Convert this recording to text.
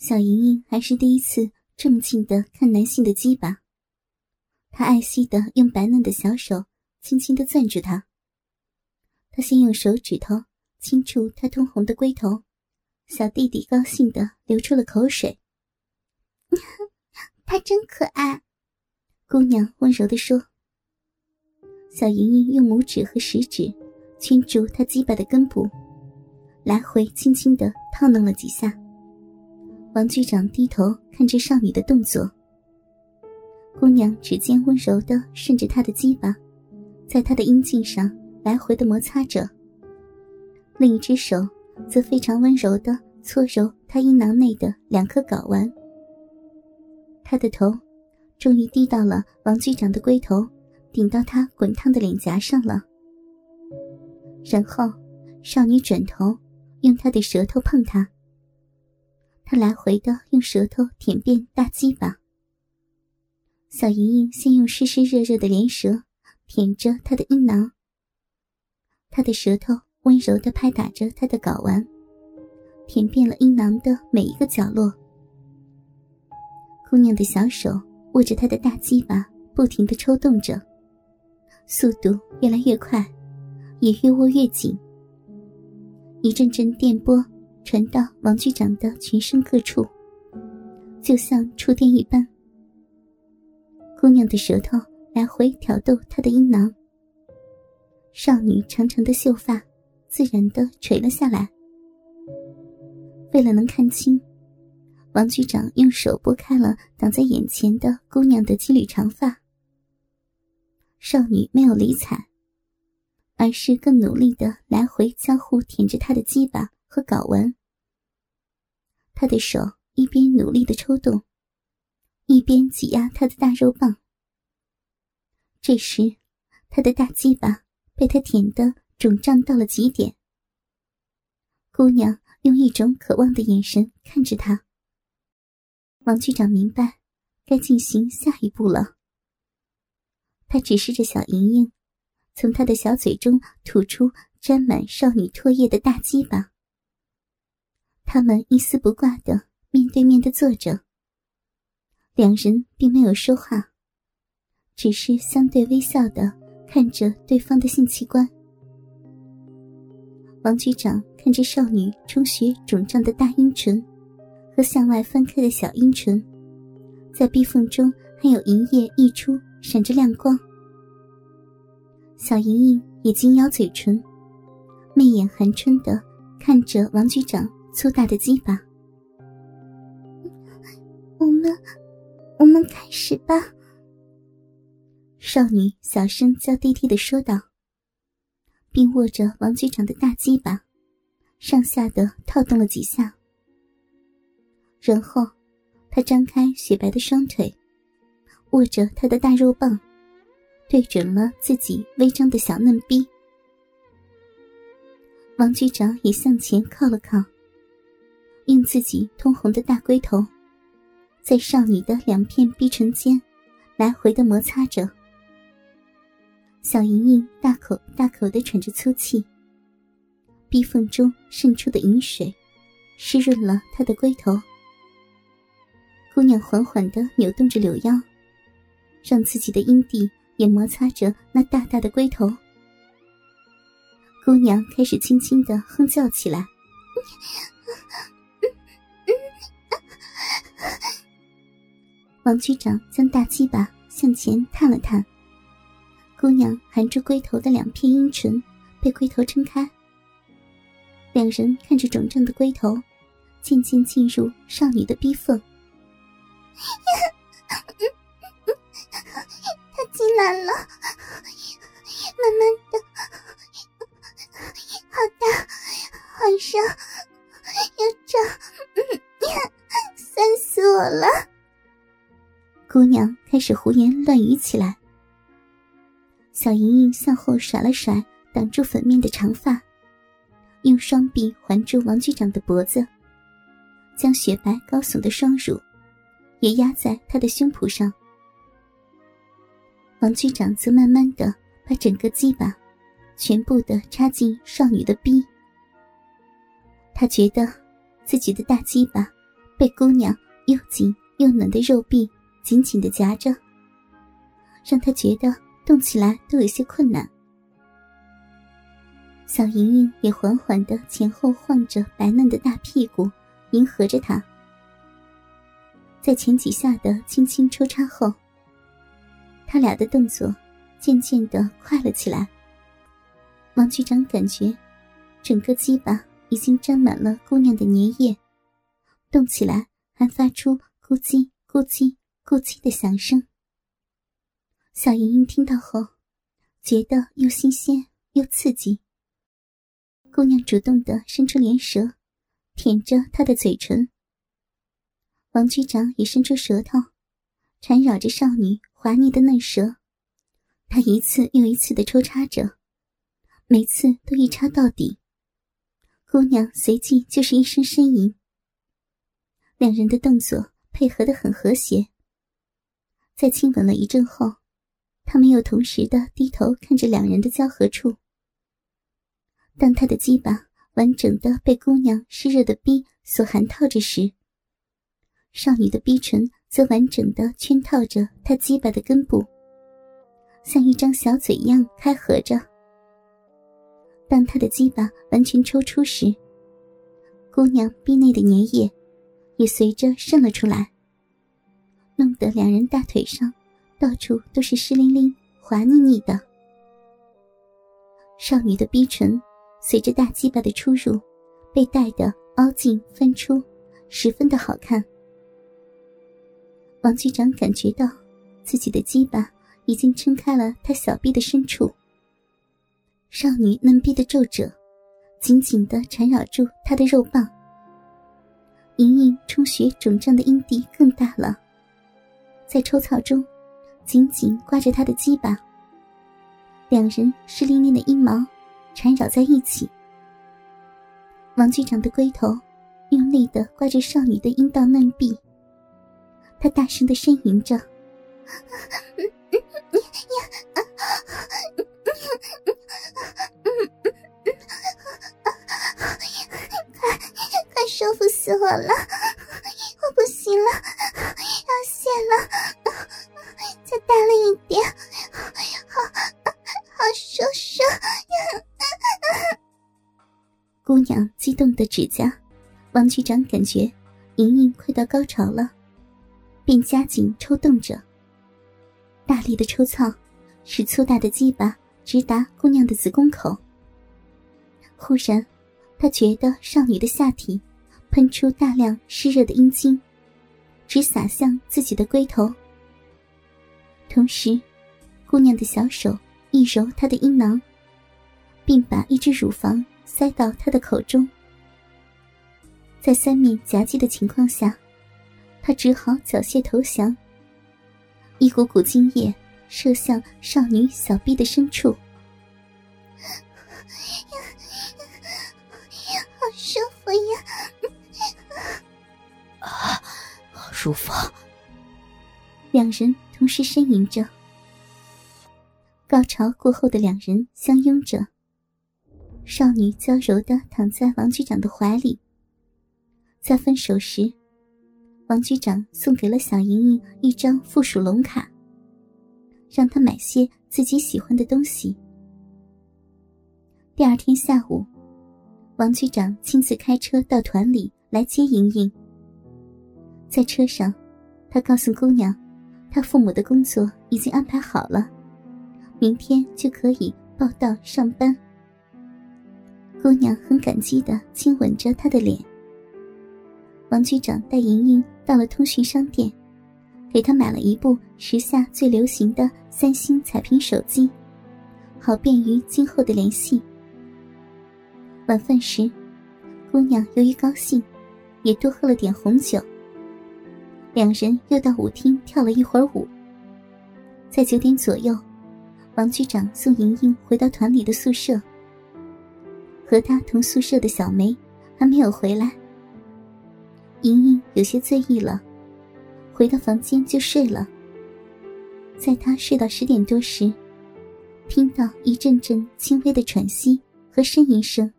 小莹莹还是第一次这么近的看男性的鸡巴，她爱惜的用白嫩的小手轻轻的攥住他。她先用手指头轻触他通红的龟头，小弟弟高兴的流出了口水。他真可爱，姑娘温柔的说。小莹莹用拇指和食指圈住他鸡巴的根部，来回轻轻的套弄了几下。王局长低头看着少女的动作，姑娘指尖温柔的顺着她的鸡巴，在她的阴茎上来回的摩擦着，另一只手则非常温柔的搓揉她阴囊内的两颗睾丸。她的头终于低到了王局长的龟头，顶到他滚烫的脸颊上了。然后，少女转头用她的舌头碰他。他来回的用舌头舔遍大鸡巴，小莹莹先用湿湿热热的莲舌舔着他的阴囊，他的舌头温柔的拍打着他的睾丸，舔遍了阴囊的每一个角落。姑娘的小手握着他的大鸡巴，不停的抽动着，速度越来越快，也越握越紧，一阵阵电波。传到王局长的全身各处，就像触电一般。姑娘的舌头来回挑逗他的阴囊，少女长长的秀发自然的垂了下来。为了能看清，王局长用手拨开了挡在眼前的姑娘的几缕长发。少女没有理睬，而是更努力的来回交互舔着他的鸡巴。和睾丸，他的手一边努力的抽动，一边挤压他的大肉棒。这时，他的大鸡巴被他舔得肿胀到了极点。姑娘用一种渴望的眼神看着他。王局长明白，该进行下一步了。他指示着小莹莹，从他的小嘴中吐出沾满少女唾液的大鸡巴。他们一丝不挂的面对面的坐着，两人并没有说话，只是相对微笑的看着对方的性器官。王局长看着少女充血肿胀的大阴唇和向外翻开的小阴唇，在壁缝中还有银液溢出，闪着亮光。小莹莹也紧咬嘴唇，媚眼含春的看着王局长。粗大的鸡巴，我们，我们开始吧。少女小声娇滴滴的说道，并握着王局长的大鸡巴，上下的套动了几下。然后，她张开雪白的双腿，握着他的大肉棒，对准了自己微张的小嫩逼。王局长也向前靠了靠。用自己通红的大龟头，在少女的两片逼唇间来回的摩擦着。小莹莹大口大口的喘着粗气，逼缝中渗出的饮水湿润了她的龟头。姑娘缓缓的扭动着柳腰，让自己的阴蒂也摩擦着那大大的龟头。姑娘开始轻轻的哼叫起来。王局长将大鸡巴向前探了探，姑娘含住龟头的两片阴唇被龟头撑开，两人看着肿胀的龟头，渐渐进入少女的逼缝。他进来了，慢慢的，好大，好热，又胀，酸死我了。姑娘开始胡言乱语起来。小莹莹向后甩了甩挡住粉面的长发，用双臂环住王局长的脖子，将雪白高耸的双乳也压在他的胸脯上。王局长则慢慢的把整个鸡巴全部的插进少女的逼。他觉得自己的大鸡巴被姑娘又紧又暖的肉臂紧紧的夹着，让他觉得动起来都有些困难。小莹莹也缓缓的前后晃着白嫩的大屁股，迎合着他。在前几下的轻轻抽插后，他俩的动作渐渐的快了起来。王局长感觉，整个鸡巴已经沾满了姑娘的粘液，动起来还发出咕叽咕叽咕叽的响声。小莹莹听到后，觉得又新鲜又刺激。姑娘主动的伸出莲舌，舔着他的嘴唇。王局长也伸出舌头，缠绕着少女滑腻的嫩舌，他一次又一次的抽插着，每次都一插到底。姑娘随即就是一声呻吟。两人的动作配合的很和谐。在亲吻了一阵后，他们又同时的低头看着两人的交合处。当他的鸡巴完整的被姑娘湿热的逼所含套着时，少女的逼唇则完整的圈套着他鸡巴的根部，像一张小嘴一样开合着。当他的鸡巴完全抽出时，姑娘逼内的粘液也随着渗了出来，弄得两人大腿上到处都是湿淋淋、滑腻腻的。少女的逼唇随着大鸡巴的出入，被带的凹进翻出，十分的好看。王局长感觉到自己的鸡巴已经撑开了他小臂的深处，少女嫩逼的皱褶紧紧的缠绕住他的肉棒。莹莹充血肿胀的阴蒂更大了，在抽草中紧紧刮着他的鸡巴，两人湿淋淋的阴毛缠绕在一起。王局长的龟头用力的刮着少女的阴道嫩壁。他大声的呻吟着：“快快舒服死我了！我不行了，要泄了！大力一点，好好舒舒！”姑娘激动的指甲，王局长感觉莹莹快到高潮了。便加紧抽动着，大力的抽操，使粗大的鸡巴直达姑娘的子宫口。忽然，他觉得少女的下体喷出大量湿热的阴茎，直洒向自己的龟头。同时，姑娘的小手一揉她的阴囊，并把一只乳房塞到她的口中。在三面夹击的情况下。他只好缴械投降。一股股精液射向少女小臂的深处，好舒服呀！啊，好舒服！两人同时呻吟着。高潮过后的两人相拥着，少女娇柔的躺在王局长的怀里。在分手时。王局长送给了小莹莹一张附属龙卡，让她买些自己喜欢的东西。第二天下午，王局长亲自开车到团里来接莹莹。在车上，他告诉姑娘，他父母的工作已经安排好了，明天就可以报到上班。姑娘很感激的亲吻着他的脸。王局长带莹莹到了通讯商店，给她买了一部时下最流行的三星彩屏手机，好便于今后的联系。晚饭时，姑娘由于高兴，也多喝了点红酒。两人又到舞厅跳了一会儿舞。在九点左右，王局长送莹莹回到团里的宿舍。和他同宿舍的小梅还没有回来。莹莹有些醉意了，回到房间就睡了。在她睡到十点多时，听到一阵阵轻微的喘息和呻吟声。